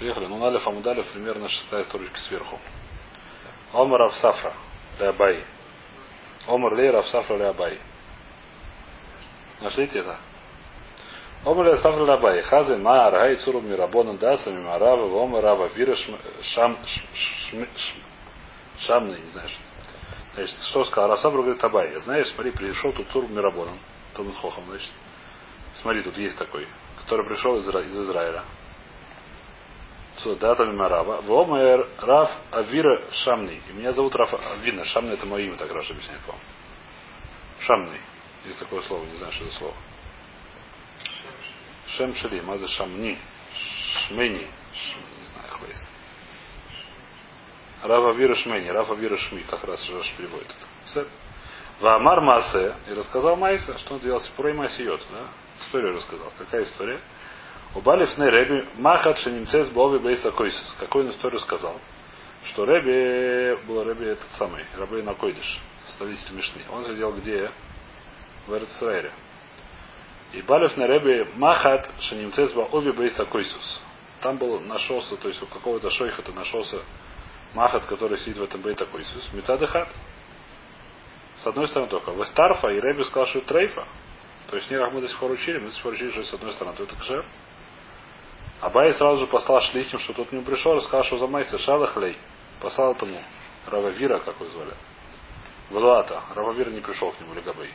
Приехали. Ну, Налев Амудалев примерно шестая строчка сверху. Омар Авсафра. Леабай. Омар Лейр Авсафра Леабай. Нашлите это? Омар Авсафра Леабай. Хазы Ма Аргай Цуру Мирабонан Даса Мимарава Омар Рава Вира Шам Шамный, не знаешь. Значит, что сказал? Расабру говорит Абай. Знаешь, смотри, пришел тут Цур Мирабонан. Талмud Хохам, значит. Смотри, тут есть такой, который пришел из, из Израиля. Дата Мимарава. Вомер Раф Авира Шамный. И меня зовут Раф Авина. Шамный это мое имя, так Раша объясняет вам. Шамный. Есть такое слово, не знаю, что это слово. Шем Шали, Маза Шамни. Шмени. Не знаю, хвейс. Рава Вира Шмени, Рафа Вира Шми, как раз Раш переводит это. Вамар Масе, и рассказал Майса, что он делал про Масиот, да? Историю рассказал. Какая история? У Балиф не Реби Махат Шенимцес Бови Бейса Койсус. Какую он историю сказал? Что Реби, был Реби этот самый, Рабей Накойдиш, ставитель Мишны. Он сидел где? В Эрцраэле. И Балиф на Реби Махат Шенимцес Бови Бейса Койсус. Там был, нашелся, то есть у какого-то шойха-то нашелся Махат, который сидит в этом Бейта Койсус. Мецадыхат. С одной стороны только. Вестарфа и Реби сказал, что трейфа. То есть не как мы до сих пор учили, мы до сих пор учили, что с одной стороны, то это кшер. Абай сразу же послал шлихим, что тот нему пришел, рассказал, что за майса шалахлей. Послал этому Рававира, как его звали. Валуата. Рававир не пришел к нему, Легабей.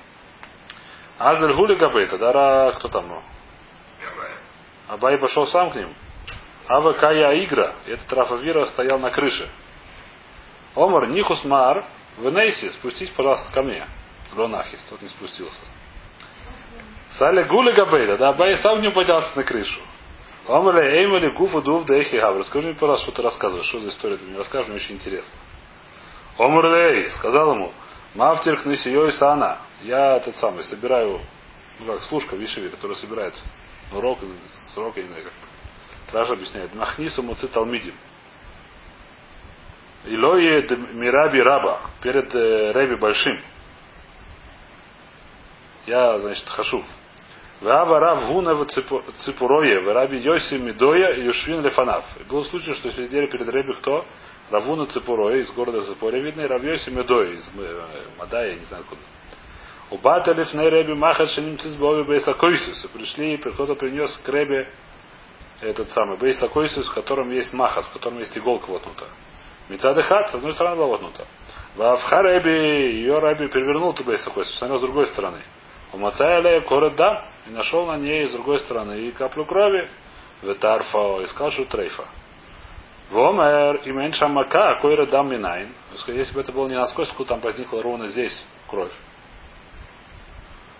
Азель Гу Легабей, тогда кто там? Абай пошел сам к ним. Ава Кая Игра, этот Рафавира стоял на крыше. Омар Нихус Мар, в Нейсе, спустись, пожалуйста, ко мне. Лонахис, тот не спустился. Сале Гуля Габейда, да, Абай сам не поднялся на крышу. Омале Эймали Гуфу Дув Дейхи Гавр. Расскажи мне, пожалуйста, что ты рассказываешь. Что за история ты мне расскажешь, мне очень интересно. Омарлей сказал ему, Мафтирх Нисиой Сана. Я тот самый, собираю, ну как, служка Вишеви, которая собирает урок, срок, я не знаю, как Раша объясняет. Махнису Муци Талмидим. Илое Мираби Раба. Перед э, Реби Большим. Я, значит, хожу. Вава Рав Гуна в Ципуроя, в Раби Йоси Медоя и Юшвин Лефанав. И был случай, что сидели перед Реби кто? Равуна Ципуроя из города Ципория, видно, и Рав Йоси Медоя из Мадая, не знаю откуда. У Баталев на Реби Махат Шаним Цизбови Бейсакойсис. Пришли, кто-то принес к Ребе этот самый Бейсакойсис, в котором есть махат, в котором есть иголка воткнута. Мецадыхат, с одной стороны была воткнута. Вавха Реби, ее Раби перевернул Бейсакойсис, посмотрел с другой стороны. У Мацаэля корот дам. И нашел на ней с другой стороны и каплю крови. Ветарфа. И сказал, что трейфа. Вомер и меньше мака, койра дам минайн. Если бы это было не насквозь, там возникла ровно здесь кровь.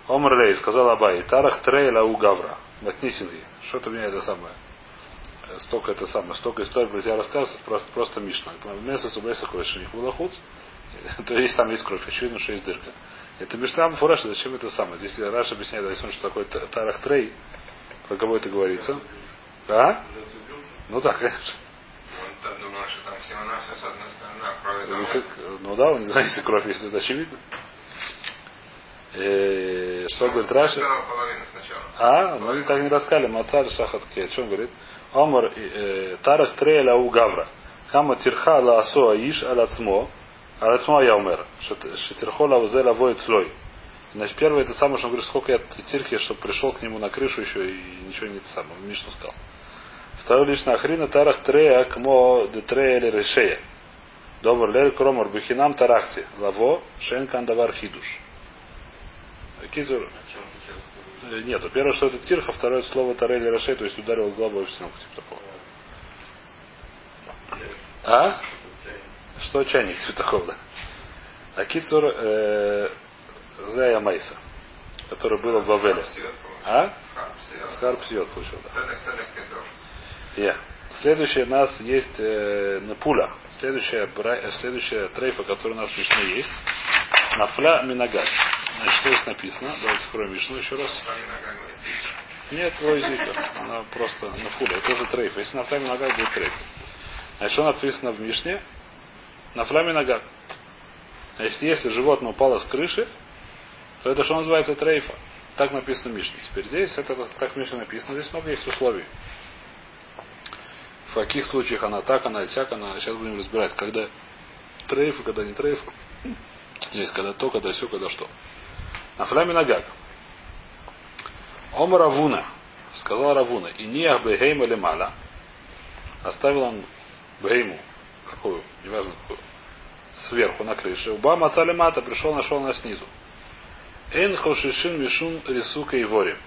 Омер Лей сказал Абай, Тарах Трейла у Гавра. Матнисинги. Что-то мне это самое. Столько это самое, столько историй про тебя рассказывается, просто, просто Мишна. Месяц Субеса Койшиник Вулахуц. То есть там есть кровь, очевидно, что есть дырка. Это Мишна Фураш, зачем это самое? Здесь Раш объясняет, что такое Тарах Трей, про кого это говорится. А? Ну да, конечно. Ну, как, ну да, он не знает, если кровь есть, это очевидно. Э, что говорит Раши? А, мы так не рассказали. Мацар Шахатке. О чем говорит? Омар Тарах Треля у Гавра. Хама Тирха ла Асо Аиш Алацмо. Алацмо я умер. Шатирхола Узела воет слой. Значит, первое это самое, что он говорит, сколько я тирхи, чтобы пришел к нему на крышу еще и ничего не это самое. Мишну сказал. Второе лишь на Ахрина Тарах Трея Кмо де Трея или Решея. Добр лер кромор бихинам тарахти. Лаво шен кандавар хидуш. Кизур. Нет, первое, что это тирха, второе слово тарели рашей, то есть ударил головой в стенку, типа такого. А? Что чайник такого, да? А кицур э, Зая Майса, который был в Бавеле. А? Схар Псиот получил, да. Yeah. Следующее у нас есть э, Напуля. Следующая, следующая трейфа, которая у нас в Мишне есть. Нафля Минагат. Значит, что здесь написано? Давайте скроем Мишну еще раз. Нет, твой зикр. Она просто Нафуля. Это тоже трейф. Если Нафля Минагат, будет трейф. Значит, что написано в Мишне? Нафля Минагат. Значит, если животное упало с крыши, то это что называется трейфа. Так написано в Мишне. Теперь здесь это так в Мишне написано. Здесь много есть условий. каких случаях она так, она сяк, она. Сейчас будем разбирать, когда трейф, когда не трейф. Есть когда то, когда все, когда что. На фляме нагак. Ома Равуна, сказал Равуна, и не Бехейма Лемаля, оставил он Бейму, какую, неважно какую, сверху на крыше. Уба Мацали пришел, нашел на снизу. Эн Хошишин Мишун Рисука и Ворим.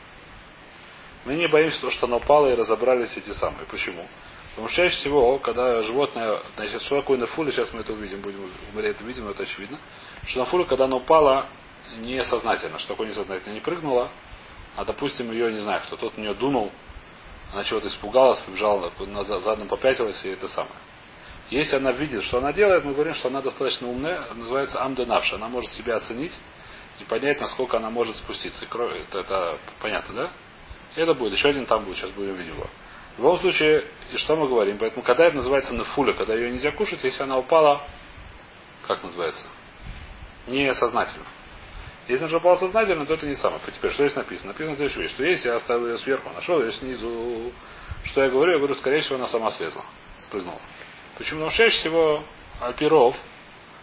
Мы не боимся того, что оно упало и разобрались эти самые. Почему? Потому что чаще всего, когда животное, значит, что такое нафуля, сейчас мы это увидим, будем мы это видим, но это очевидно, что нафуля, когда оно упало, несознательно. Что такое несознательно? Не прыгнула, а допустим, ее, не знаю, кто тот в нее дунул, она чего-то испугалась, побежала, назад, задом попятилась, и это самое. Если она видит, что она делает, мы говорим, что она достаточно умная, называется амденавша. Она может себя оценить и понять, насколько она может спуститься. Это, это понятно, да? Это будет. Еще один там будет, сейчас будем видеть его. В любом случае, и что мы говорим? Поэтому, когда это называется нафуля, когда ее нельзя кушать, если она упала, как называется? Несознательно. Если она упала сознательно, то это не самое. Теперь, что здесь написано? Написано следующая вещь, что если я оставил ее сверху, нашел ее снизу, что я говорю? Я говорю, скорее всего, она сама слезла, спрыгнула. Почему? Потому что чаще всего על פי רוב,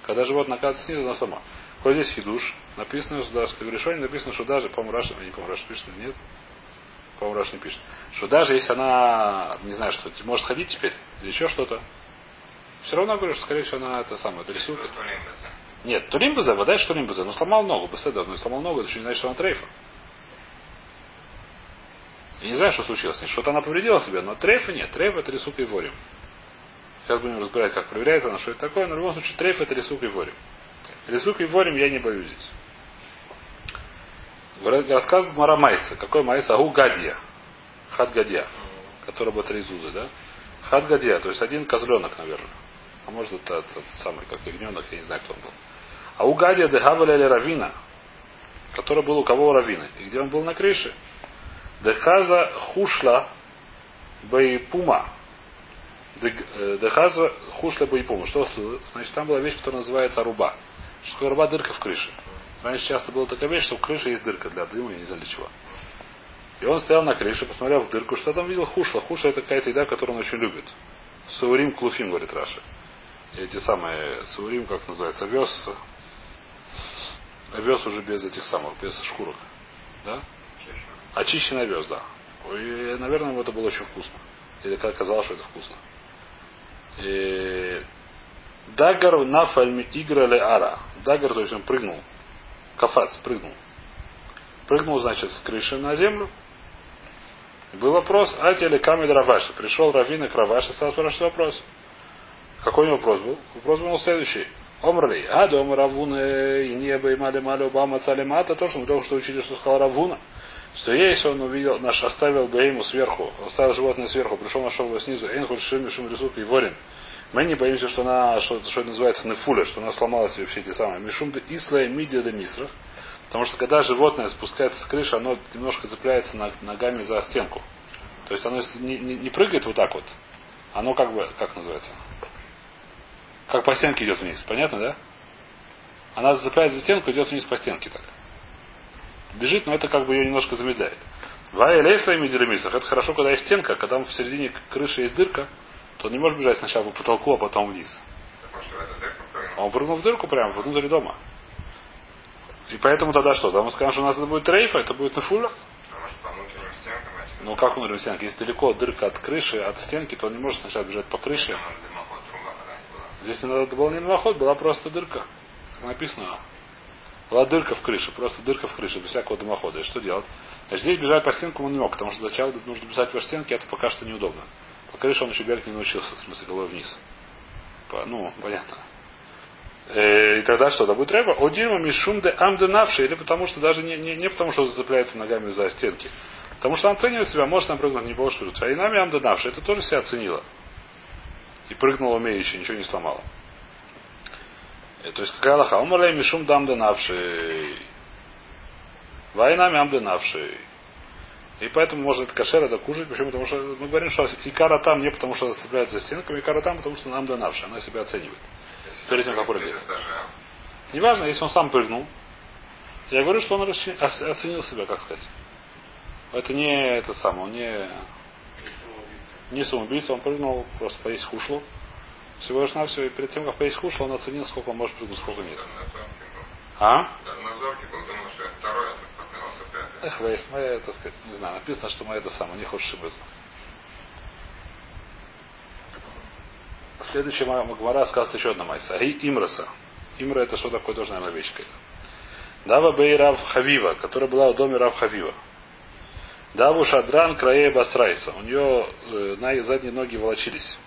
когда животное оказывается снизу, она сама. Вот здесь хидуш, написано, что даже в решении написано, что даже, по-моему, Раши, не помню, Раши пишет нет, по-моему, Раши не пишет, что даже если она, не знаю, что может ходить теперь, или еще что-то, все равно говорю, что, скорее всего, она это самое, это рисунка. Нет, Турим Безе, вода что Турим Безе, но сломал ногу, Беседа, но сломал ногу, это еще не значит, что она трейфа. Я не знаю, что случилось. Что-то она повредила себе, но трейфа нет. Трейф это рисука и ворим. Сейчас будем разбирать, как проверяется она, что это такое, но в любом случае трейф это рисука и ворим. Рисука и ворим я не боюсь здесь. Рассказывает Мара Майса. Какой Майса? Агу Гадья. Хат Гадья. Который Батризузы, да? Хат Гадья, то есть один козленок, наверное. А может это тот самый, как ягненок, я не знаю, кто он был. А у Гадия Дехаваля или Равина, который был у кого у Равина. И где он был на крыше? Дехаза Хушла Байпума. Э, Дехаза Хушла Байпума. Что значит, там была вещь, которая называется руба. Что руба? Дырка в крыше. Раньше часто была такая вещь, что в крыше есть дырка для дыма, я не знаю для чего. И он стоял на крыше, посмотрел в дырку, что там видел хушла. Хушла это какая-то еда, которую он очень любит. Саурим клуфим, говорит Раша. Эти самые саурим, как называется, овес. Овес уже без этих самых, без шкурок. Да? Очищенный овес, да. И, наверное, ему это было очень вкусно. Или казалось, что это вкусно. И... Дагар нафальми игра ле ара. Дагар, то есть он прыгнул. Кафац, прыгнул. Прыгнул, значит, с крыши на землю. Был вопрос, а теле камед Раваши. Пришел Равина к Раваши, стал спрашивать вопрос. Какой у него вопрос был? Вопрос был следующий. Омрли, а дома Равуна и небо и мали мали Обама Цалимата, то, что мы только что учили, что сказал Равуна что если он увидел, наш оставил Бейму сверху, оставил животное сверху, пришел, нашел его снизу, Эйнхуд Шим Шим Рисук и Ворин. Мы не боимся, что она, что, что называется нефуля, что она сломала себе все эти самые. Мишум Исла и Мидия де Мисрах. Потому что когда животное спускается с крыши, оно немножко цепляется ногами за стенку. То есть оно не, не, не прыгает вот так вот. Оно как бы, как называется? Как по стенке идет вниз. Понятно, да? Она зацепляет за стенку, идет вниз по стенке так бежит, но это как бы ее немножко замедляет. Вая лейслами делемисах. Это хорошо, когда есть стенка, а когда в середине крыши есть дырка, то он не может бежать сначала по потолку, а потом вниз. Он прыгнул в дырку прямо внутрь дома. И поэтому тогда что? Тогда мы скажем, что у нас это будет трейфа, это будет нафуля. Ну как внутренним стенкам? Если далеко дырка от крыши, от стенки, то он не может сначала бежать по крыше. Здесь не надо было не дымоход, была просто дырка. Как написано. Была дырка в крыше, просто дырка в крыше, без всякого дымохода. И что делать? Значит, здесь бежать по стенкам он не мог, потому что сначала нужно бежать по стенке, это пока что неудобно. По крыше он еще бегать не научился, в смысле головой вниз. По, ну, понятно. Э, и тогда что? Да будет рэба? Одима мишум де амде навши, или потому что даже не, не, не потому, что зацепляется ногами за стенки. Потому что он оценивает себя, может напрыгнуть, не скажут. А и нами амде навши, это тоже себя оценила. И прыгнула умеючи, ничего не сломала. Э, то есть какая Аллаха? Умалей мишум дам денавший. Война мям денавший. И поэтому можно это кошер это кушать. Почему? Потому что мы говорим, что икара там не потому, что цепляет за стенками, икара там, потому что нам донавший. Она себя оценивает. Перед тем, как прыгает. Неважно, если он сам прыгнул. Я говорю, что он оценил себя, как сказать. Это не это самое, он не... Не самоубийца, он прыгнул просто поесть хушлу. Всего лишь навсего, и перед тем, как поесть хушлу, он оценил, сколько он может прыгнуть, сколько нет. А? А. Эх, Вейс, моя, так сказать, не знаю, написано, что моя это самое, не хочешь ошибаться. Следующая Магмара рассказывает еще одна майса. Ари Имраса. Имра это что такое, тоже, наверное, вещь какая-то. Дава Бей Рав Хавива, которая была в доме Рав Хавива. Даву Шадран Краея Басрайса. У нее э, на задние ноги волочились.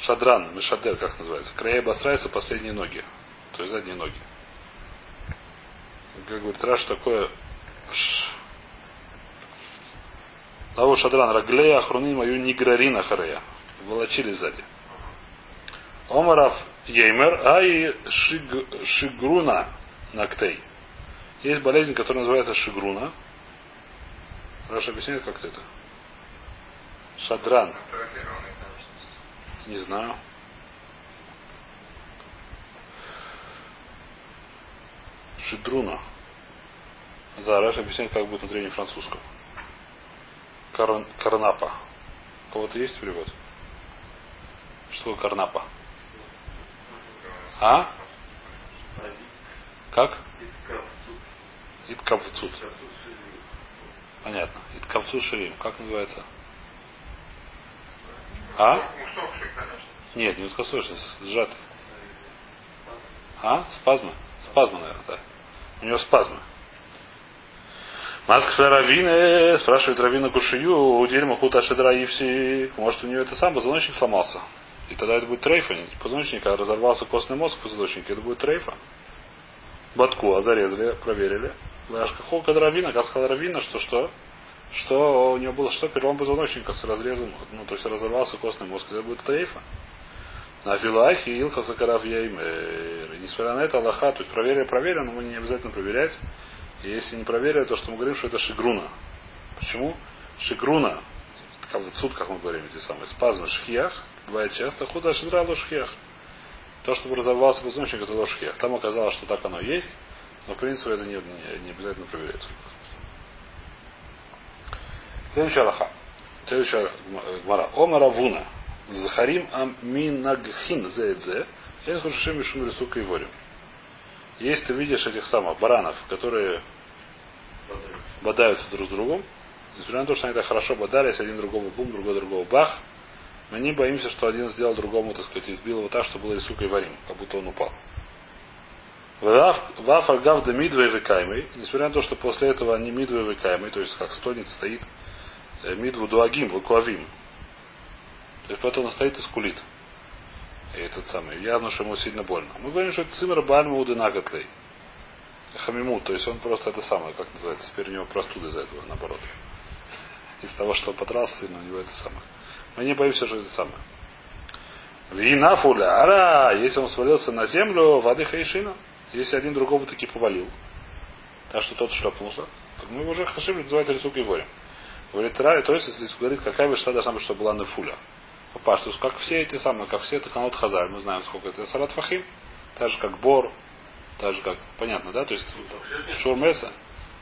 Шадран, Мишадер, как называется. Краея Басрайса последние ноги. То есть задние ноги. Как говорит Раш, такое Даву Шадран Раглея Ахруним Мою Ниграрина Харея. Волочились сзади. Омаров Еймер, а и шиг, Шигруна Нактей. Есть болезнь, которая называется Шигруна. Раша объясняет, как это? Шадран. Не знаю. Шидруна. Да, Раша объясняет, как будет на древнефранцузском. Карн... Карнапа. У кого-то есть перевод? Что такое карнапа? А? Как? Иткавцут. Понятно. Иткавцут ширим. Как называется? А? Нет, не узкосочный, сжатый. А? Спазмы? Спазмы, наверное, да. У него спазмы. Маск Равина спрашивает Равина Кушию, у Дельма Хута Шедра Ивси, может у нее это сам позвоночник сломался. И тогда это будет трейфа. Позвоночник, а разорвался костный мозг в позвоночнике, это будет трейфа. Батку, а зарезали, проверили. Холка Равина, как сказал Равина, что что? Что у него было что? Перелом позвоночника с разрезом, ну, то есть разорвался костный мозг, это будет трейфа. На филахе Илха Сакарав Еймер. И Несмотря на это, Аллаха, то есть проверили, проверили, но мы не обязательно проверять. И если не проверили, то что мы говорим, что это шигруна. Почему? Шигруна, как вот суд, как мы говорим, эти самые спазмы шхиях, бывает часто, худа шидра лошхиях. То, чтобы разорвался позвоночник, это лошхиях. Там оказалось, что так оно есть, но в принципе это не, не, не обязательно проверяется. Следующая Аллаха. Следующая гмара. Омара Вуна. Захарим аминагхин зэдзе. Я хушишим мишум рисука и ворим. Если ты видишь этих самых баранов, которые бодаются друг с другом, несмотря на то, что они так хорошо бодались, один другого бум, другой другого бах, мы не боимся, что один сделал другому, так сказать, избил его так, что было рисука и варим, как будто он упал. Ваф Альгав да мидвей векаймой, несмотря на то, что после этого они мидвей векаймой, то есть как стонет стоит мидву дуагим, вакуавим. То есть поэтому он стоит и скулит. И этот самый. Явно, что ему сильно больно. Мы говорим, что это цимер бальма удынагатлей. Хамиму, то есть он просто это самое, как называется, теперь у него простуда из-за этого, наоборот. Из того, что он подрался сильно, у него это самое. Мы не боимся, что это самое. Вина фуля, ара, если он свалился на землю, воды хайшина, если один другого таки повалил, так что тот шлепнулся, так мы уже хашим называется рисук и ворим. Говорит, Ра, то есть, если говорит, какая вещь должна быть, чтобы была нефуля. Паштус, как все эти самые, как все это канот хазар, мы знаем, сколько это салат фахим, так же как бор, так же как, понятно, да, то есть шурмеса,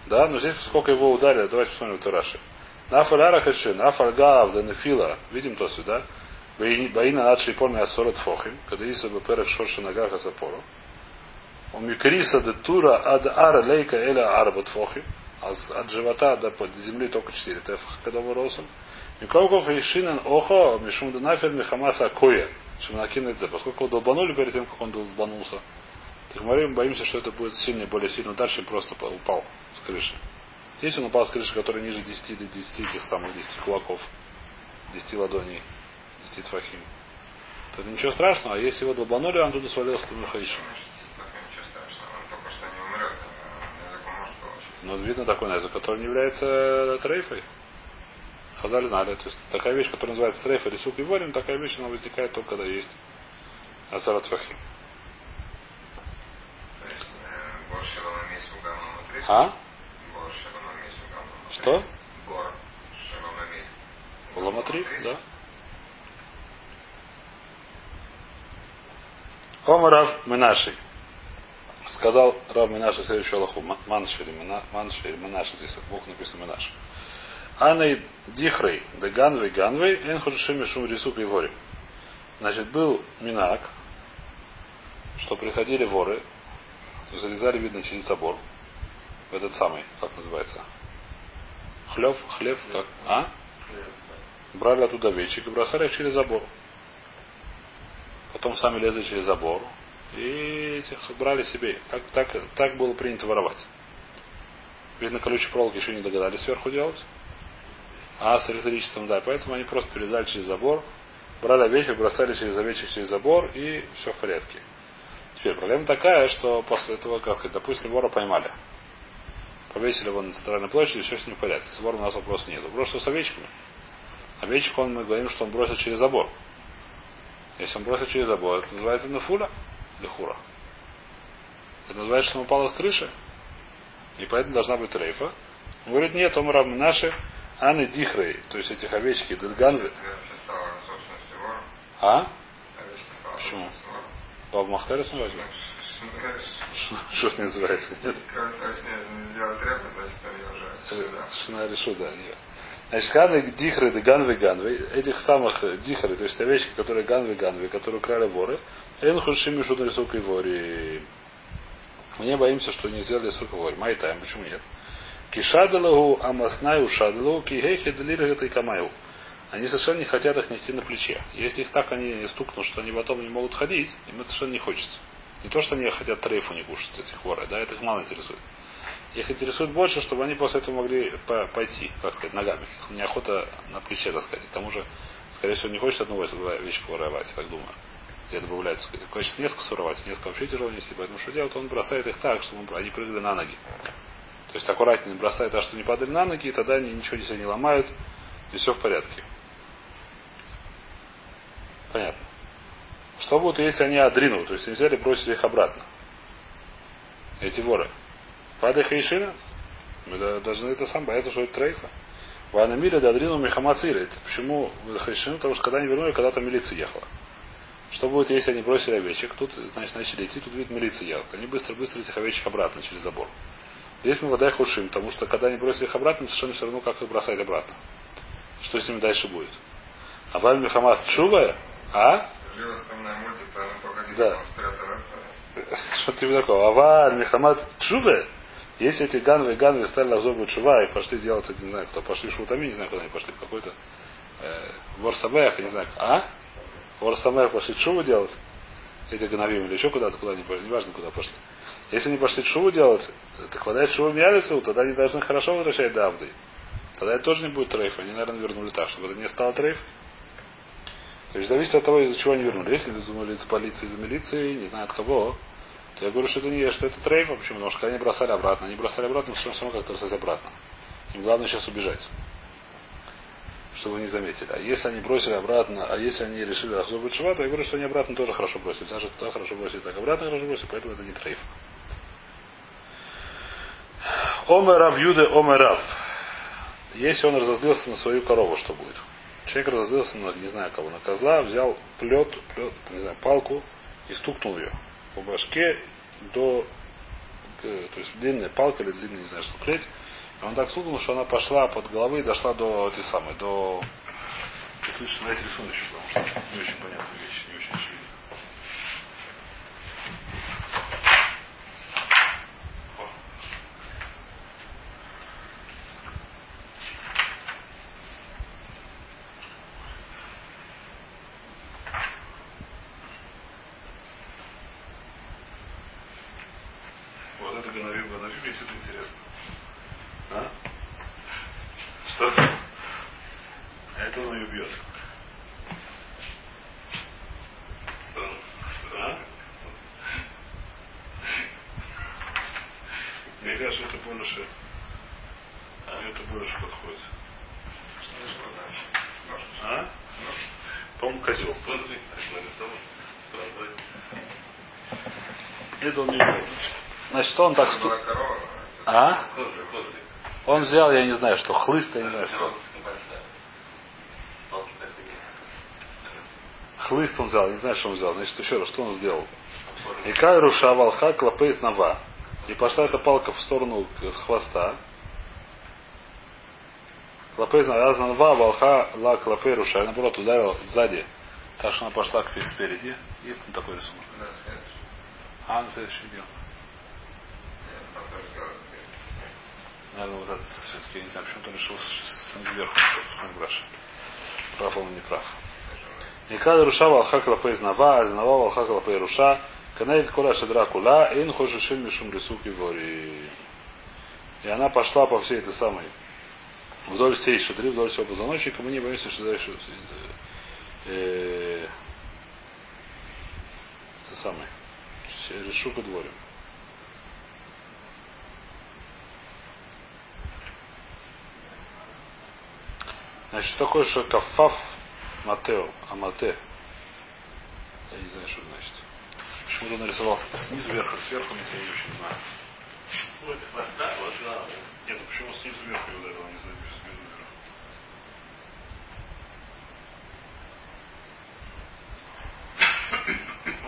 да, но здесь сколько его ударили, давайте посмотрим это Раши. Нафаляра хашин, нафальгав, да нефила, видим то сюда, Баина над шейпорми асорот фохим, когда есть бы перек шорши нагах асапору. У микриса де тура ад ара лейка эля арбат фохим, от живота до под земли только 4 тефах, когда выросом. Миколков и Шинан Охо, Мишум Нафер Михамаса Коя, Шимнакин Поскольку его долбанули перед тем, как он долбанулся, так мы боимся, что это будет сильный, более сильный удар, чем просто упал с крыши. Если он упал с крыши, которая ниже 10 до 10 этих самых 10 кулаков, 10 ладоней, 10 тфахим, то это ничего страшного, а если его долбанули, он туда свалился, то Михаишин. Ничего страшного, он только что не умрет, а языком может получить. Но видно такой язык, который не является трейфой. Хазаль знали. То есть такая вещь, которая называется трейф или сук и ворим, такая вещь, она возникает только когда есть Азарат Фахим. Э. А? Что? Ламатри, да? Ома Рав Менаши. Сказал Рав Менаши следующую Аллаху. Маншери, Маншери, Менаши. Здесь Бог написано Менаши. Аней Дихрей, да Ганвей Ганвей, Энхудшими Шум Рисук и Вори. Значит, был Минак, что приходили воры, залезали, видно, через забор. В этот самый, как называется? Хлев, хлев, как? А? Брали оттуда овечек и бросали их через забор. Потом сами лезли через забор. И этих брали себе. Так, так, так было принято воровать. Видно, колючие проволоки еще не догадались сверху делать. А с электричеством, да. Поэтому они просто перелезали через забор, брали овечек, бросали через овечек через забор, и все в порядке. Теперь проблема такая, что после этого, как сказать, допустим, вора поймали. Повесили его на центральной площади, все с ним в порядке. С вором у нас вопроса нет. Вопрос, что с овечками. Овечек он, мы говорим, что он бросил через забор. Если он бросил через забор, это называется нафуля или хура. Это называется, что он упал с крыши. И поэтому должна быть рейфа. Он говорит, нет, он равны наши Аны Дихрей, то есть этих овечки, Дедганвы. А? Почему? Баб Махтарис мы возьмем? Что это называется? Нет? Шина решу, да. Значит, ханы дихры, ганвы, ганвы, этих самых дихры, то есть овечки, которые ганвы, ганвы, которые украли воры, эн рисук и вори. Мы не боимся, что не сделали сука вори. Май тайм, почему нет? Кишадалагу амаснаю шадалу кигейхи делиргата и камаю. Они совершенно не хотят их нести на плече. Если их так они стукнут, что они потом не могут ходить, им это совершенно не хочется. Не то, что они хотят трейфу не кушать, этих воры, да, это их мало интересует. Их интересует больше, чтобы они после этого могли пойти, как сказать, ногами. Их неохота на плече таскать. К тому же, скорее всего, не хочет одну вещку воровать, так думаю. Где добавляется, хочет несколько суровать, несколько вообще тяжело нести. Поэтому что делает? Он бросает их так, чтобы они прыгали на ноги. То есть аккуратнее бросает, так что не падали на ноги, и тогда они ничего себе не ломают, и все в порядке. Понятно. Что будет, если они адрину, то есть они взяли и бросили их обратно? Эти воры. Пады Хайшина? Мы должны это сам бояться, что это трейфа. Вана Миля Дадрину Мехамацира. Почему Хайшина? Потому что когда они вернули, когда-то милиция ехала. Что будет, если они бросили овечек? Тут, значит, начали идти, тут видно милиция ехала. Они быстро-быстро этих овечек обратно через забор. Здесь мы вода хушим, потому что когда они бросили их обратно, совершенно все равно, как их бросать обратно. Что с ними дальше будет? А Валь Мехамас Чува, а? Да. Что тебе такого? Аваль Мехамад Чуве, если эти ганвы и ганвы стали на зубы чува и пошли делать, не знаю, кто пошли шутами, не знаю, куда они пошли, какой-то э, Ворсамех, не знаю, а? Ворсамех пошли чуву делать, эти гановим или еще куда-то, куда они пошли, неважно, куда пошли. Если они пошли шуву делать, так вода шуву мялису, тогда они должны хорошо возвращать давды. Тогда это тоже не будет трейф. Они, наверное, вернули так, чтобы это не стало трейф. То есть зависит от того, из-за чего они вернули. Если вернули из полиции, из милиции, не знаю от кого, то я говорю, что это не что это трейф, почему? Потому что когда они бросали обратно, они бросали обратно, все равно как-то бросать обратно. Им главное сейчас убежать. Чтобы не заметили. А если они бросили обратно, а если они решили разобрать шва, то я говорю, что они обратно тоже хорошо бросили. Даже туда хорошо бросили, так обратно хорошо бросили, поэтому это не трейф. Омерав Юде Омерав. Если он разозлился на свою корову, что будет? Человек разозлился на, не знаю кого, на козла, взял плет, плет, не знаю, палку и стукнул ее по башке до, то есть длинная палка или длинная, не знаю, что плеть. Он так стукнул, что она пошла под головы и дошла до этой самой, до... Давайте рисунок еще, потому что не очень понятная вещь, не очень очевидно. что он так сту... А? Он взял, я не знаю, что хлыст, я не знаю, что. Хлыст он взял, не знаю, что он взял. Значит, еще раз, что он сделал? И кайру шавалха клапейс нава. И пошла эта палка в сторону с хвоста. Клопей Азнанва Валха Ла Клопей Руша. Наоборот, ударил сзади. Так что она пошла к спереди. Есть там такой рисунок? А, на следующий день. Наверное, вот этот все-таки, я не знаю, почему-то решил снизу вверху. Посмотрим Раша. Прав он не прав. Никада руша валха клапей знава, азнава валха клапей руша. Канаит кола шедра кула, ин хошишин мишум рисуки вори. И она пошла по всей этой самой вдоль всей шадры, вдоль всего позвоночника. Мы не боимся, что дальше э, это самое. Решук и дворим. Значит, такое, что кафаф Матео, Амате. Я не знаю, что значит. Почему-то нарисовал снизу вверх, сверху, я не очень знаю. Ну, это хвоста, вот, да. Нет, ну почему снизу вверх его ударил, не знаю, снизу вверх.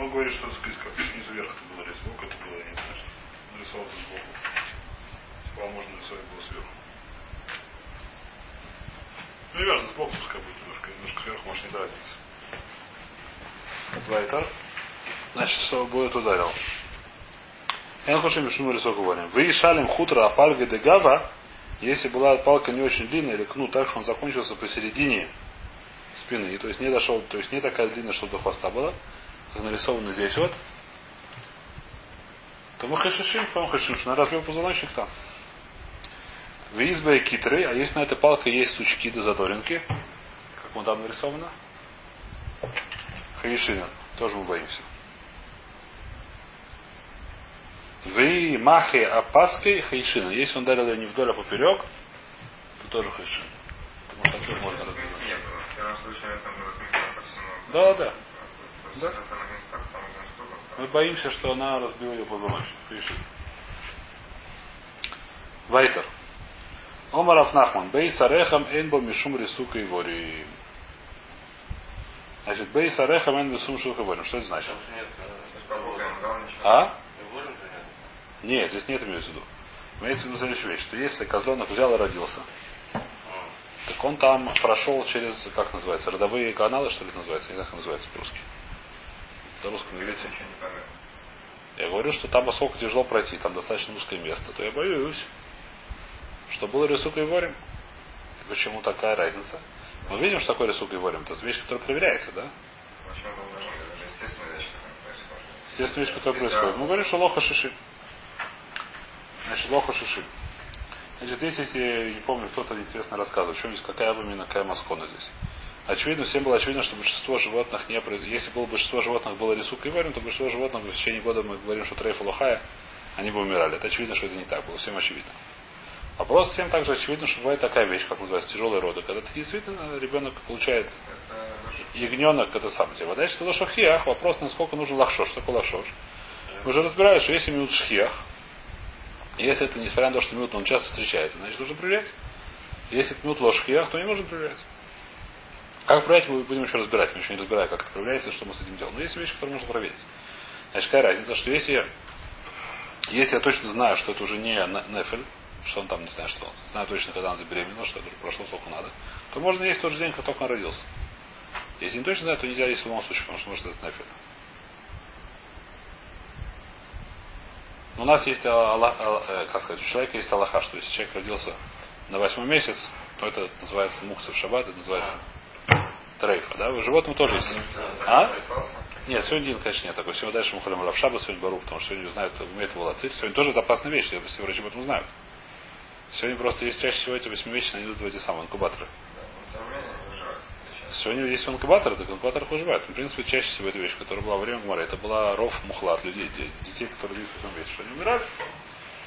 Он говорит, что сказать, как снизу вверх это было, сбоку это было, я не знаю, что нарисовал сбоку. Типа, а можно нарисовать было сверху. Ну, важно, сбоку пускай будет немножко, немножко сверху, может, не разница. Вайтер. Значит, что будет ударил. Хочу мишну рисок говорим. Вы шалим хутра апальга де гава, если была палка не очень длинная или кнут так, что он закончился посередине спины, и то есть не дошел, то есть не такая длинная, чтобы до хвоста была, как нарисовано здесь вот, то мы хашишим, по хашишим, что на разбил позвоночник там. В избе китры, а есть на этой палке есть сучки до задоринки, как вон там нарисовано. Хаишина, тоже мы боимся. Вы махи опаской хайшина. Если он ударил ее не вдоль, а поперек, то тоже хайшин. Потому что тоже можно разбить. Всему. Да, да. Да. Мы боимся, что она разбила ее позвоночник. Хайшин. Вайтер. Омаров Нахман. Бейс арехам энбо мишум рисука и вори. Значит, бейс арехам энбо мишум рисука и вори. Что это значит? Нет, А? Нет. Здесь нет имеется в виду. Имеется в виду следующая вещь, что если козленок взял и родился, так он там прошел через, как называется, родовые каналы, что ли это называется, не знаю, как называется по-русски. На русском понятно. Я говорю, что там поскольку тяжело пройти, там достаточно узкое место, то я боюсь, что было рисук и ворим. И почему такая разница? Мы видим, что такое рисук и ворим. Это вещь, которая проверяется, да? Почему это. Естественная вещь, которая происходит. Мы говорим, что лоха шиши. Значит, лоха шиши. Значит, здесь, если, не помню, кто-то интересно рассказывал, в чем здесь, какая именно, какая маскона здесь. Очевидно, всем было очевидно, что большинство животных не Если было большинство животных было рисук и варим, то большинство животных в течение года мы говорим, что трейфа лохая, они бы умирали. Это очевидно, что это не так было. Всем очевидно. А просто всем также очевидно, что бывает такая вещь, как называется, тяжелые роды. Когда таки действительно ребенок получает ягненок, это сам тебе. Дальше это лошохиях. Вопрос, насколько нужен лахшош. Что такое лахшош? Мы уже разбирали, что если минут шхиях, если это несмотря на то, что минут он часто встречается, значит нужно проверять. Если это минут лошхиях, то не нужно проверять. Как проверять, мы будем еще разбирать. Мы еще не разбираем, как это проверяется, что мы с этим делаем. Но есть вещи, которые можно проверить. Значит, какая разница, что если, если я точно знаю, что это уже не не- нефель, что он там не знаю, что он, знаю точно, когда он забеременел, что это уже прошло сколько надо, то можно есть тот же день, как только он родился. Если не точно знаю, то нельзя есть в любом случае, потому что может это нефель. У нас есть, Аллах- э, как сказать, у человека есть Аллаха, что если человек родился на восьмой месяц, то это называется мукса в шаббат, это называется трейфа, да? У животного тоже есть. А? Нет, сегодня день, конечно, нет такой. Сегодня дальше мы ходим в Шаба, сегодня Бару, потому что сегодня знают, умеет его лацить. Сегодня тоже это опасная вещь, если все врачи об этом знают. Сегодня просто есть чаще всего эти восьмимесячные они идут в эти самые инкубаторы. Сегодня есть инкубаторы, так в инкубаторах выживают. В принципе, чаще всего эта вещь, которая была во время Гмара, это была ров мухлат людей, де- детей, которые родились в этом месяце, что они умирали.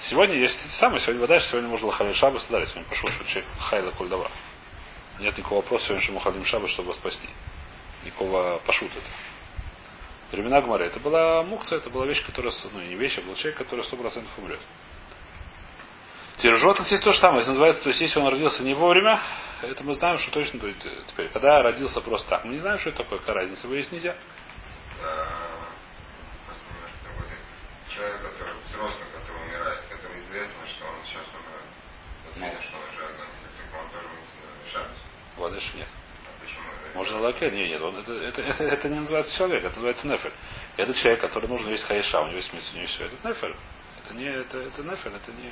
Сегодня есть те самые, сегодня вода, сегодня можно лохалим шабы дали, сегодня пошел, что человек хайла коль дава. Нет никакого вопроса сегодня, что мы халим шабы, чтобы его спасти. Никакого пошут это. Времена Гмара это была мукция, это была вещь, которая, ну не вещь, а был человек, который сто процентов умрет. Теперь у животных есть то же самое. Если называется, то есть если он родился не вовремя, это мы знаем, что точно то есть, э, теперь, когда родился просто так, мы не знаем, что это такое, какая разница, выяснить нельзя. День. Человек, который взрослый, который умирает, который известно, что он сейчас умирает. Вот что он уже. Так он тоже нет. А? Можно лаке? Нет, нет, он, это, это, это, это не называется человек, это называется нефель. Это человек, который нужно есть хаиша, у него есть смысл, у него есть все. Это нефель. Это не, это, это нефель, это не...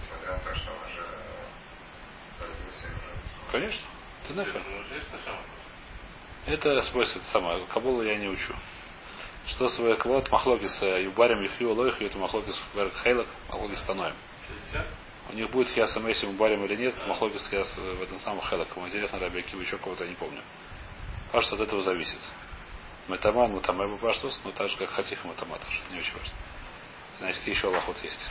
Несмотря на то, что он уже родился и уже... Конечно, это нефель. Ну, есть на самом Это это самое. Кабулу я не учу. Что свое квот махлогис э, юбарим юхью лоих, это махлогис верх хейлок, махлогис становим. 60? У них будет хиаса мейси мубарим или нет, это махлогис хиас в этом самом хелок. Кому интересно, Раби Акива еще кого-то я не помню. Паш от этого зависит. Метаман, мутамэ паштус, но так же, как хатих матама тоже. Не очень важно. Значит, еще лохот есть.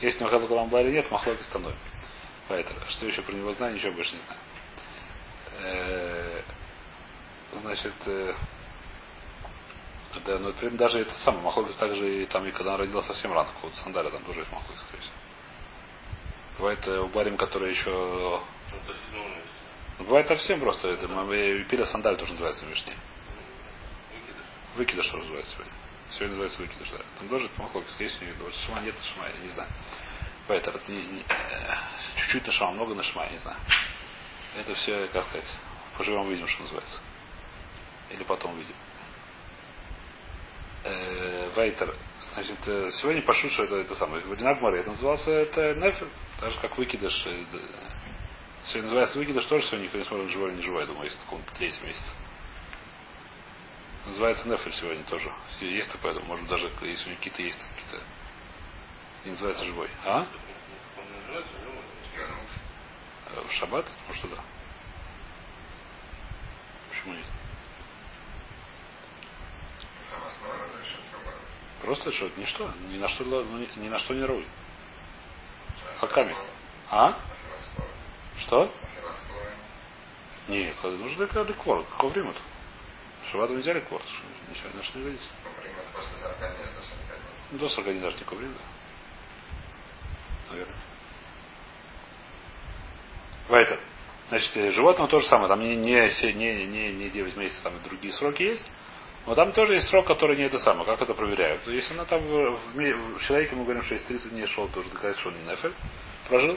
Есть у него хелок ламба или нет, махлогис становим. Поэтому, что еще про него знаю, ничего больше не знаю. Э, Значит, э, да, ну, например, даже это самое, Махлогис также и там, и когда он родился совсем рано, какого-то сандаля там тоже есть Махлогис, скорее всего. Бывает э, у барим, которые еще... Бывает совсем просто, это пиля сандаль тоже называется в Мишне. Выкидыш. Выкидыш что называется сегодня. Сегодня называется выкидыш, да. Там тоже Махлогис есть у них, вот шма нет, шма, я не знаю. Поэтому не- э, чуть-чуть на шма, много на шма, я не знаю. Это все, как сказать, поживем увидим, что называется. Или потом увидим. Э, Вейтер. Значит, э, сегодня пошу, что это, это самое. В Динагмаре это назывался это нефель. Так же, как выкидыш. Сегодня называется выкидыш тоже сегодня никто не смотрит, живой или не живой, я думаю, если в каком-то третьем месяце. Называется нефель сегодня тоже. Есть такое, может даже если у них какие-то есть какие-то. Не называется живой. А? Януш. Э, В шаббат? Может, да. Почему нет? Просто что, ничто, ни на что, ни- на что не руй. Хаками. А? Что? Нет, это нужно для. Какого времени? Шаббат нельзя рекорд. Ничего, на что не годится. Время после 40 дней до 40 дней. Ну, до 40 дней даже никакого времени. Наверное. Вайтер. Значит, э, животного то же самое. Там не, не, не, не, не 9 месяцев, там другие сроки есть. Но там тоже есть срок, который не это самое. Как это проверяют? То есть, Если она там в, в в человеке мы говорим, что есть 30 дней шел, то уже доказать, что он не нефель. Прожил.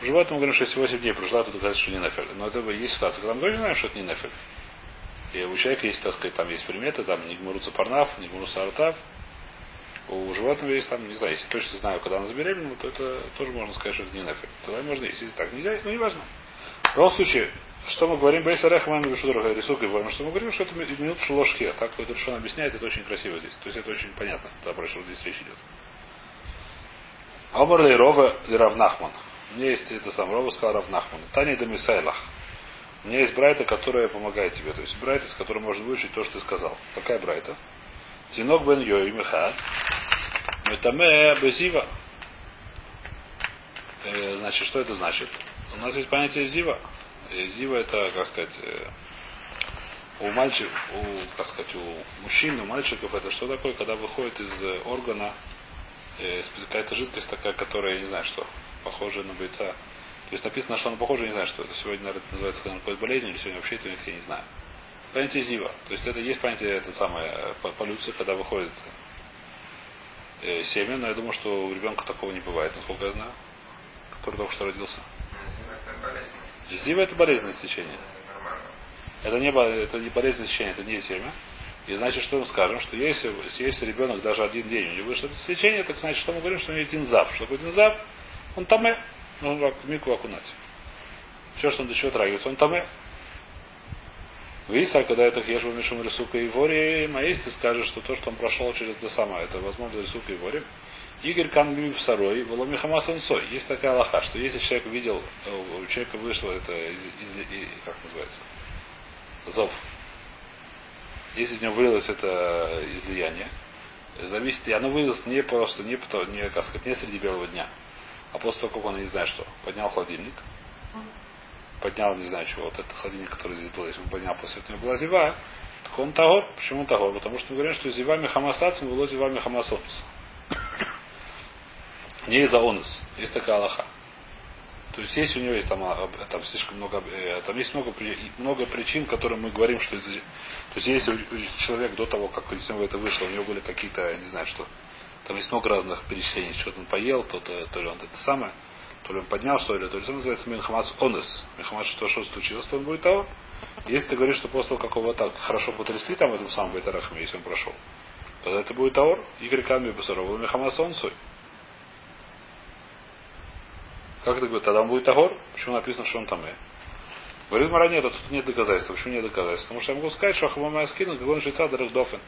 В животном мы говорим, что если 8 дней прожила, то доказать, что не нефель. Но это есть ситуация, когда мы точно знаем, что это не нефель. И у человека есть, так сказать, там есть приметы, там не гмуруца парнав, не гмуруца артав. У животного есть там, не знаю, если точно знаю, когда она забеременела, то это тоже можно сказать, что это не нефель. Тогда можно есть. Если так нельзя, ну не важно. В любом случае, что мы говорим, Бейса Рехман Вишудра Рисук и Войм, что мы говорим, что это ми- минут шелошхер. Так какой-то решен объясняет, это очень красиво здесь. То есть это очень понятно, да, про что здесь речь идет. Омар Лейрова Лиравнахман. У меня есть это сам Рова сказал Равнахман. Таня Дамисайлах. У меня есть Брайта, которая помогает тебе. То есть Брайта, с которой можно выучить то, что ты сказал. Какая Брайта? Тинок бен Йо и Миха. Метаме Безива. Э, Значит, что это значит? У нас есть понятие Зива. Э, Зива это, как сказать, э, у мальчиков, у, как сказать, у мужчин, у мальчиков это что такое, когда выходит из органа какая-то жидкость такая, которая, я не знаю что, похожая на бойца. То есть написано, что она похожа, я не знаю, что это. Сегодня, наверное, это называется когда какой болезнь, или сегодня вообще это нет, я не знаю. Понятие зива. То есть это есть понятие, это самое, по- полюция, когда выходит э, семя, но я думаю, что у ребенка такого не бывает, насколько я знаю, который только что родился. Зива это болезненное течение. Это не, это не болезненное течение, это не семя. И значит, что мы скажем, что если, если ребенок даже один день у него вышло это течение, так значит, что мы говорим, что у него есть динзав. Что такое динзав? Он таме. Нужно в мику окунать. Все, что он до чего трагивается, он таме. Виса, когда это ешь мишум рисука и вори, а если ты скажешь, что то, что он прошел через это самое, это возможно рисука и вори. Игорь Кангли в Сарой, Воломи Хамасан Сой. Есть такая лоха, что если человек видел, у человека вышло это из, из- и- как называется, зов. Если из него вылилось это излияние, зависит, и оно вылилось не просто, не, не, как сказать, не среди белого дня, а после того, как он, не знаю что, поднял холодильник, поднял, не знаю чего, вот этот холодильник, который здесь был, если он поднял, после этого была зива, так он того, почему того? Потому что мы говорим, что зивами хамасацем было зивами хамасонс. Не из-за онус. Есть такая Аллаха. То есть есть у него есть там, а, там слишком много, э, там есть много, много причин, которые мы говорим, что из-за- то есть если человек до того, как из него это вышло, у него были какие-то, не знаю что, там есть много разных перечислений, что он поел, то, то, то ли он это самое, То ли он поднял что ли, то есть он называется Мехамас Онес. Мехамас, что, что случилось, то он будет Таур. Если ты говоришь, что после того, как его так хорошо потрясли там в этом самом Бейтарахме, если он прошел, то это будет Таур. И криками Бесарова Мехамас Онсуй. Как это говорит? Тогда он будет Тагор. Почему написано, что он там? Говорит Мара, нет, тут нет доказательств. Почему нет доказательств? Потому что я могу сказать, что Ахамама скинул, как он швейцар Дофен.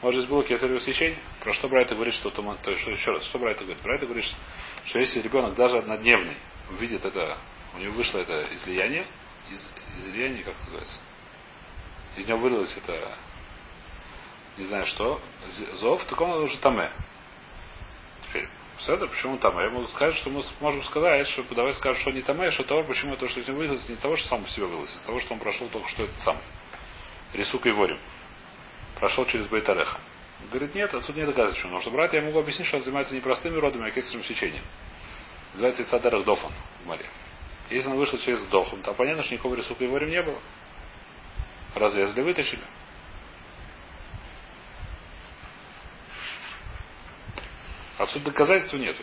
Может, здесь было кесарево сечение? Про что Брайта говорит, что туман... То есть, еще раз, что Брайта говорит? Брайта говорит, что если ребенок даже однодневный увидит это, у него вышло это излияние, из, излияние, как называется? Из него вылилось это, не знаю что, зов, так он уже таме. Теперь, все это, почему там? Я могу сказать, что мы можем сказать, что давай скажем, что не там, а что того, почему то, что из него вылилось, не того, что сам по себе вылилось, а из того, что он прошел только что этот самый. Рисук и ворим. Прошел через Бейтареха. Говорит, нет, отсюда не доказывает, почему. Потому что брат, я могу объяснить, что он занимается не простыми родами, а кесаревым сечением. Называется Ицадерах Дофан в море. Если он вышел через Дофан, то понятно, что никакого рисука и ворим не было. Разрезали, вытащили. Отсюда доказательства нету.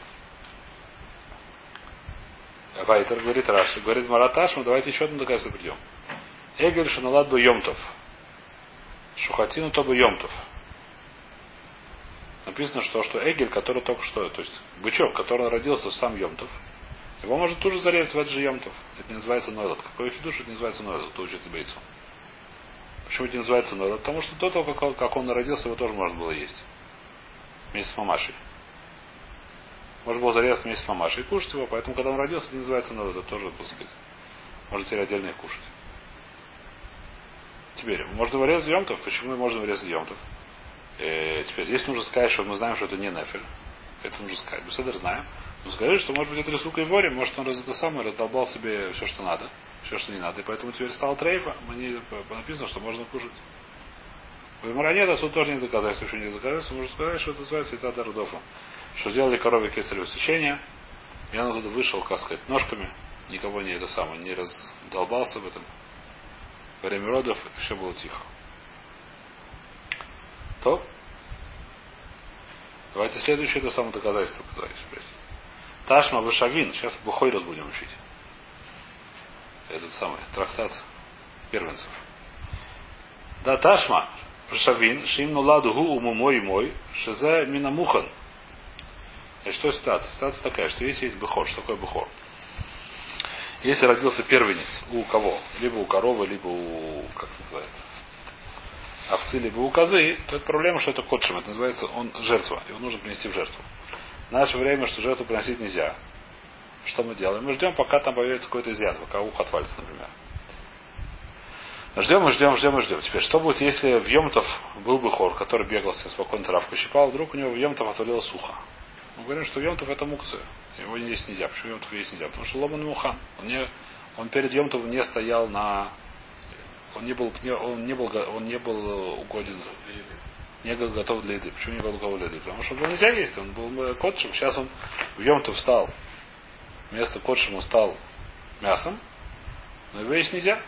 Вайтер говорит Раши, говорит Мараташ, мы давайте еще одно доказательство придем. Эгель Шаналад Йомтов. Шухатину то бы Йомтов. Написано, что, что Эгель, который только что, то есть бычок, который родился в сам Йомтов, его может тоже зарезать в этот же Йомтов. Это не называется Нойлот. Какой хидуш, это не называется Нойлот, кто учит бойцу. Почему это не называется Нойлот? Потому что до того, как, как он родился, его тоже можно было есть. Вместе с мамашей. Можно было зарезать вместе с мамашей и кушать его, поэтому, когда он родился, это не называется Нойлот, это тоже, так сказать, можно теперь отдельно их кушать. Теперь, можно вырезать Йомтов. Почему можно вырезать Йомтов? Э, теперь, здесь нужно сказать, что мы знаем, что это не Нефель. Это нужно сказать. Беседер знаем. Но скажи, что может быть это рисука и воре, может он раз это самое раздолбал себе все, что надо, все, что не надо. И поэтому теперь стал трейфа. Мне написано, что можно кушать. В нет, а суд тоже не доказательство, еще не доказательство. Можно сказать, что это называется Ицата Рудофа. Что сделали корове кесарево сечение, и он оттуда вышел, как сказать, ножками, никого не это самое, не раздолбался в этом. Во время родов все было тихо. То. Давайте следующее это само доказательство пытаюсь спросить. Ташма Вышавин. Сейчас Бухой раз будем учить. Этот самый трактат первенцев. Да, Ташма Вышавин. Шим ладу гу уму мой мой. Шезе минамухан. И что ситуация? Ситуация такая, что если есть бухор, что такое бухор? Если родился первенец у кого? Либо у коровы, либо у, как называется, овцы, либо у козы, то это проблема, что это котшем. Это называется он жертва. Его нужно принести в жертву. В наше время, что жертву приносить нельзя. Что мы делаем? Мы ждем, пока там появится какой-то изъян, пока ухо отвалится, например. Ждем, мы ждем, ждем, и ждем. Теперь, что будет, если в Йомтов был бы хор, который бегал себе спокойно травку щипал, вдруг у него в Йомтов отвалилось ухо. Мы говорим, что Йомтов это мукция. Его есть нельзя. Почему Йомтов есть нельзя? Потому что Ломан Мухан. Он, не, он перед Йомтовым не стоял на... Он не был, он не был, он не был угоден, не был готов для еды. Почему не был готов для еды? Потому что было нельзя есть. Он был котшем. Сейчас он в Йомтов стал. Вместо котшем стал мясом. Но его есть нельзя.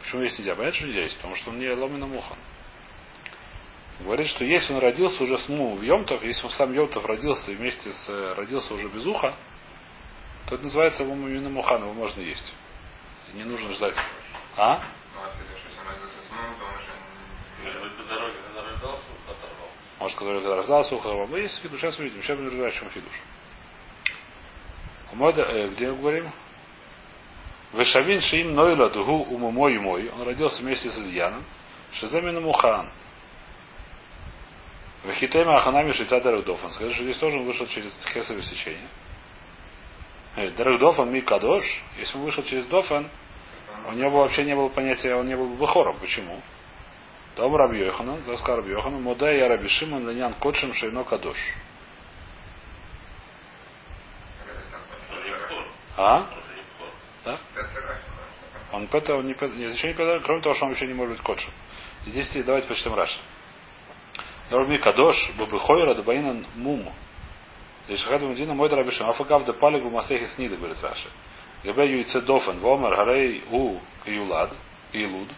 Почему есть нельзя? Понятно, что нельзя есть, потому что он не ломина мухан. Говорит, что если он родился уже с му в Йомтов, если он сам Йомтов родился вместе с э, родился уже без уха, то это называется его именно мухан, его можно есть. Не нужно ждать. А? Может, который когда раздался, ухо оторвал. Ну, есть фидуш, сейчас увидим. Сейчас будем разбирать, в чем фидуш. Мода, э, где мы говорим? Вешавин шиим нойла дугу уму мой. Он родился вместе с Изьяном. Шизамина мухан. Вахитема Аханами Шица Дарагдофан. Скажи, что здесь тоже он вышел через Хесовое сечение. Э, Дарагдофан ми кадош. Если он вышел через Дофан, у него вообще не было понятия, он не был Бахором. Почему? Дом Раби Йоханан, Заскар Раби Йоханан, Мода я Раби Шимон, Ленян Котшим, Шейно Кадош. А? Да? Он Петер, он не Петер, еще не Петер, кроме того, что он вообще не может быть Котшим. И здесь давайте почитаем Раша. Норми Кадош, Бабыхойра, Дабаинан Муму. Ишхад Мадина мой драбишем. Афагав де палик в Масехе Снида, говорит Раши. Габе юйце дофен, вомер гарей у юлад, илуд.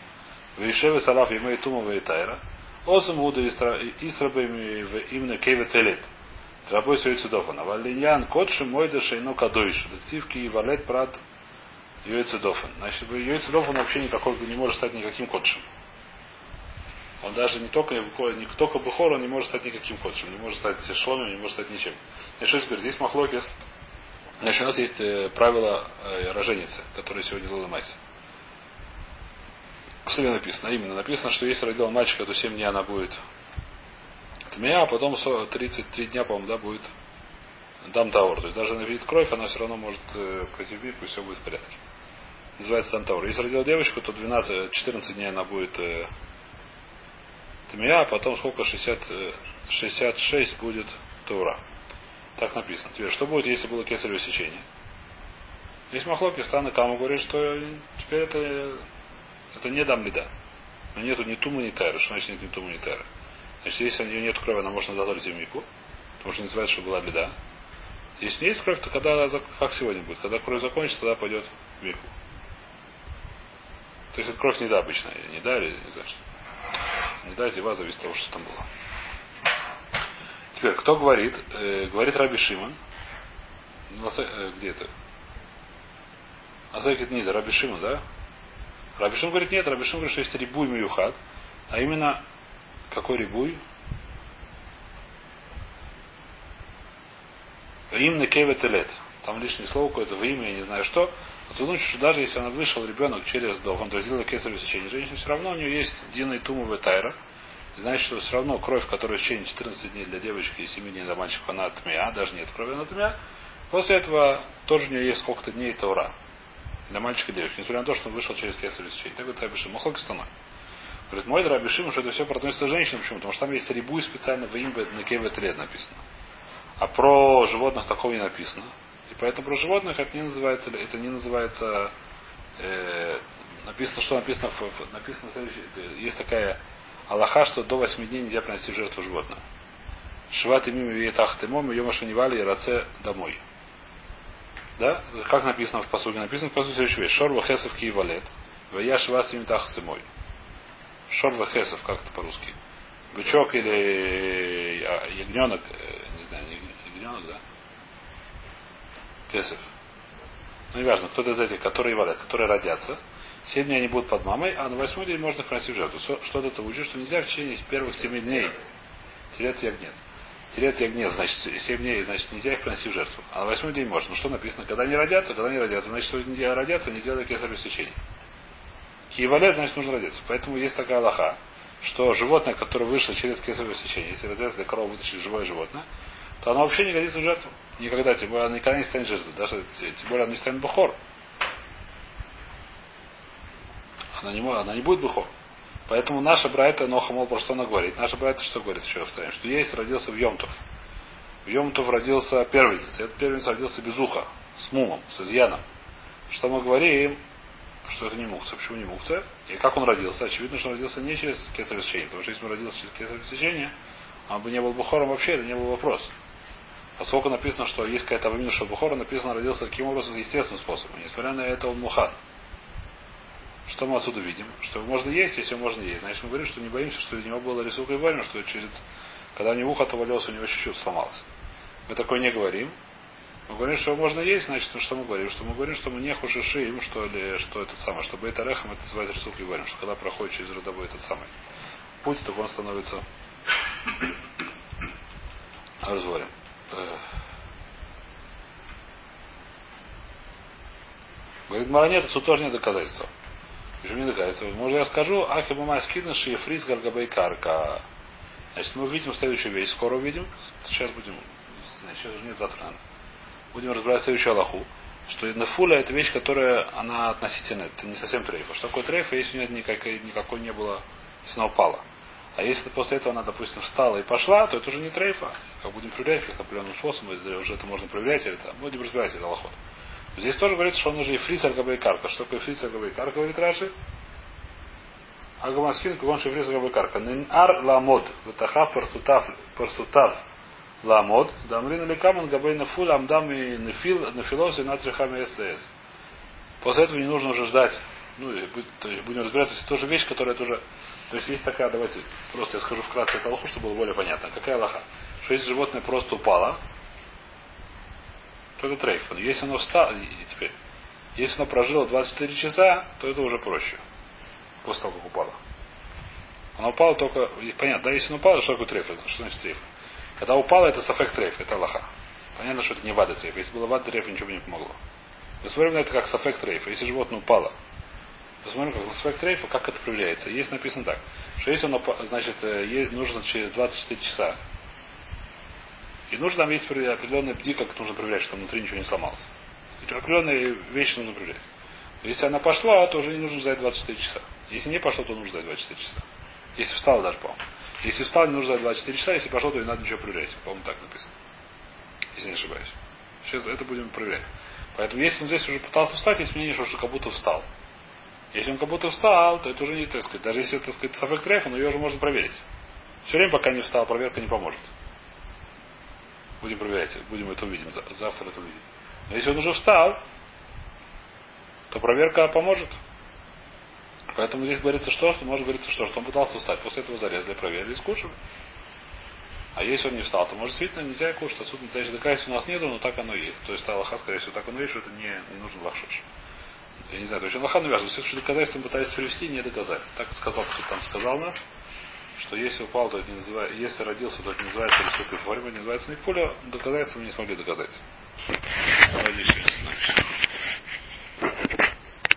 Вишеве салаф имей тума вейтайра. Осам уда исрабами в имне кеве телет. Рабой Йойцедофан. А валиньян котши мойда шейно кадойш. Дективки и валет прат Йойцедофан. Значит, Йойцедофан вообще никакой не может стать никаким котшем. Он даже не только, не только Бухор, он не может стать никаким котшем, не может стать шломом, не может стать ничем. Значит, теперь? Здесь Махлокис. Значит, у нас есть э, правило э, роженицы, которое сегодня лыламайся. Что написано? Именно написано, что если родила мальчика, то 7 дней она будет тмея, а потом 33 дня, по-моему, да, будет дам таур. То есть даже на видит кровь, она все равно может э, против и все будет в порядке. Называется дам таур. Если родила девочку, то 12, 14 дней она будет э, тмея, а потом сколько? 60, 66 э, будет таура. Так написано. Теперь, что будет, если было кесарево сечение? Есть махлоки, станы Каму говорит, что теперь это, это не дам лида. Но нету ни тумы, ни тайра. Что значит нет ни тумы, ни тайра? Значит, если у нее нет крови, она может в мику, потому что не называется, что была беда. Если не есть кровь, то когда, как сегодня будет, когда кровь закончится, тогда пойдет в мику. То есть это кровь не да обычная, не да или не знаю что. Не да, зева зависит от того, что там было. Теперь, кто говорит? Э, говорит Раби Шимон. Э, где это? Азайкет нет, Раби Шимон, да? Раби Шимон говорит, нет, Раби Шимон говорит, что есть рибуй миюхат, а именно какой рибуй? Им на кевет Там лишнее слово какое-то в имя, я не знаю что. Думаешь, что даже если она вышел ребенок через дом, он то сделал кесарево сечение, женщина все равно у нее есть Дина и Тумова Тайра. Значит, что все равно кровь, которая в течение 14 дней для девочки и 7 дней для мальчика, она тмя, даже нет крови, она тмя. После этого тоже у нее есть сколько-то дней Таура. Для мальчика и девочки. Несмотря на то, что он вышел через кесарево сечение. Так вот, Рабишим. Махлок становится. Говорит, мой Рабишим, что это все относится к женщинам. Почему? Потому что там есть рибуй специально в имбе на кевет лет написано. А про животных такого не написано. И поэтому про животных это не называется, это не называется, э, написано, что написано, написано следующее, есть такая Аллаха, что до 8 дней нельзя приносить жертву животного. Шват и мимо виетах тымом, ее машанивали и раце домой. Да? Как написано в посуге? Написано в посуге следующая вещь. Шор вахесов киевалет. Вая швас имитах сымой. Шор вахесов, как это по-русски? Бычок или а, ягненок, э, не знаю, ягненок, да? Кесов. Ну, неважно, кто-то из этих, которые валят, которые родятся. Семь дней они будут под мамой, а на восьмой день можно приносить в жертву. Что это учит, что нельзя в течение первых семи дней терять ягнец. Терять ягнец, значит, семь дней, значит, нельзя их приносить в жертву. А на восьмой день можно. Ну, что написано? Когда они родятся, когда они родятся, значит, что не родятся, не сделали кесарево сечение. Киевалет, значит, нужно родиться. Поэтому есть такая Аллаха, что животное, которое вышло через кесарево сечение, если родятся для коровы вытащили живое животное, то оно вообще не годится в жертву. Никогда, тем более, оно никогда не станет жертвой. Даже, тем более, оно не станет бухор. Она не, она не будет бухор. Поэтому наша брайта, Ноха, мол, про что она говорит? Наша брайта что говорит, еще повторяем, что есть родился в Йомтов. В Йомтов родился первенец. Этот первенец родился без уха, с мумом, с изъяном. Что мы говорим? Что это не мукция. Почему не мукция? И как он родился? Очевидно, что он родился не через кесарево сечение. Потому что если он родился через кесарево сечение, он бы не был бухором вообще, это не был вопрос. Поскольку написано, что есть какая-то авамина, что Бухора написано, родился таким образом естественным способом. Несмотря на это, он мухан. Что мы отсюда видим? Что можно есть, если можно есть. Значит, мы говорим, что не боимся, что у него было рисунка и варено, что через... Когда у него ухо отвалилось, у него чуть-чуть сломалось. Мы такое не говорим. Мы говорим, что можно есть, значит, что мы говорим? Что мы говорим, что мы не хушиши им, что ли, что это самое, чтобы это рехом, это называется рисунка и варено, что когда проходит через родовой этот самый путь, то он становится разворем. Говорит, Мара нет, отсюда тоже нет доказательства. Почему не доказательства? Может, я скажу, ахи бумай скидна шиефриз гаргабей карка. Значит, мы увидим следующую вещь, скоро увидим. Сейчас будем, сейчас уже нет, завтра наверное. Будем разбирать следующую Аллаху. Что нафуля это вещь, которая, она относительно, это не совсем трейфа. Что такое трейфа, если у нее никакой, никакой не было, если она упала. А если после этого она, допустим, встала и пошла, то это уже не трейфа. Как будем проверять как определенным способом, уже это можно проверять, или это, будем разбирать это лохот. Здесь тоже говорится, что он уже и фриц карка. Что такое фриц аргабей карка, говорит Раши? Агамаскин, как он шифриц аргабей карка. Нин-ар ламод, ватаха парсутав ламод, дамрин лекаман габей нафул амдам и нефил, нефилос и нацрихами СЛС. После этого не нужно уже ждать ну, то будем разбирать, то есть тоже вещь, которая тоже, то есть есть такая, давайте, просто я скажу вкратце это лоху, чтобы было более понятно. Какая лоха? Что если животное просто упало, то это трейф. Если оно встало, теперь, если оно прожило 24 часа, то это уже проще. После того, как упало. Оно упало только, понятно, да, если оно упало, что такое трейф? Что значит трейф? Когда упало, это сафек трейф, это лоха. Понятно, что это не вада трейф. Если было вада трейф, ничего бы не помогло. Мы смотрим на это как сафек трейф. Если животное упало, посмотрим, как на сафек трейфа, как это проверяется. Есть написано так, что если упа- значит, э, нужно через 24 часа, и нужно там есть определенная бди, как нужно проверять, что внутри ничего не сломалось. Это определенные вещи нужно проверять. Если она пошла, то уже не нужно ждать 24 часа. Если не пошло, то нужно ждать 24 часа. Если встала даже, по-моему. Если встал, не нужно ждать 24 часа, если пошло, то не надо ничего проверять. По-моему, так написано. Если не ошибаюсь. Сейчас это будем проверять. Поэтому если он здесь уже пытался встать, есть мнение, что он как будто встал. Если он как будто встал, то это уже не, так сказать, даже если так сказать, сафек трейфа, но ее уже можно проверить. Все время, пока не встал, проверка не поможет. Будем проверять, будем это увидим, за- завтра это увидим. Но если он уже встал, то проверка поможет. Поэтому здесь говорится что, что может говориться что, что он пытался встать. После этого зарезали, проверили скушали. А если он не встал, то может действительно нельзя кушать. Отсюда дальше доказательств у нас нету, но так оно и есть. То есть Аллаха, скорее всего, так оно и есть, что это не, не нужен лахшош. Я не знаю, то есть навязывает. Все, что доказательства пытались привести, не доказали. Так сказал, кто там сказал нас, что если упал, то это не называется, если родился, то это не называется рисункой формы, не называется никпуля, доказательства мы не смогли доказать.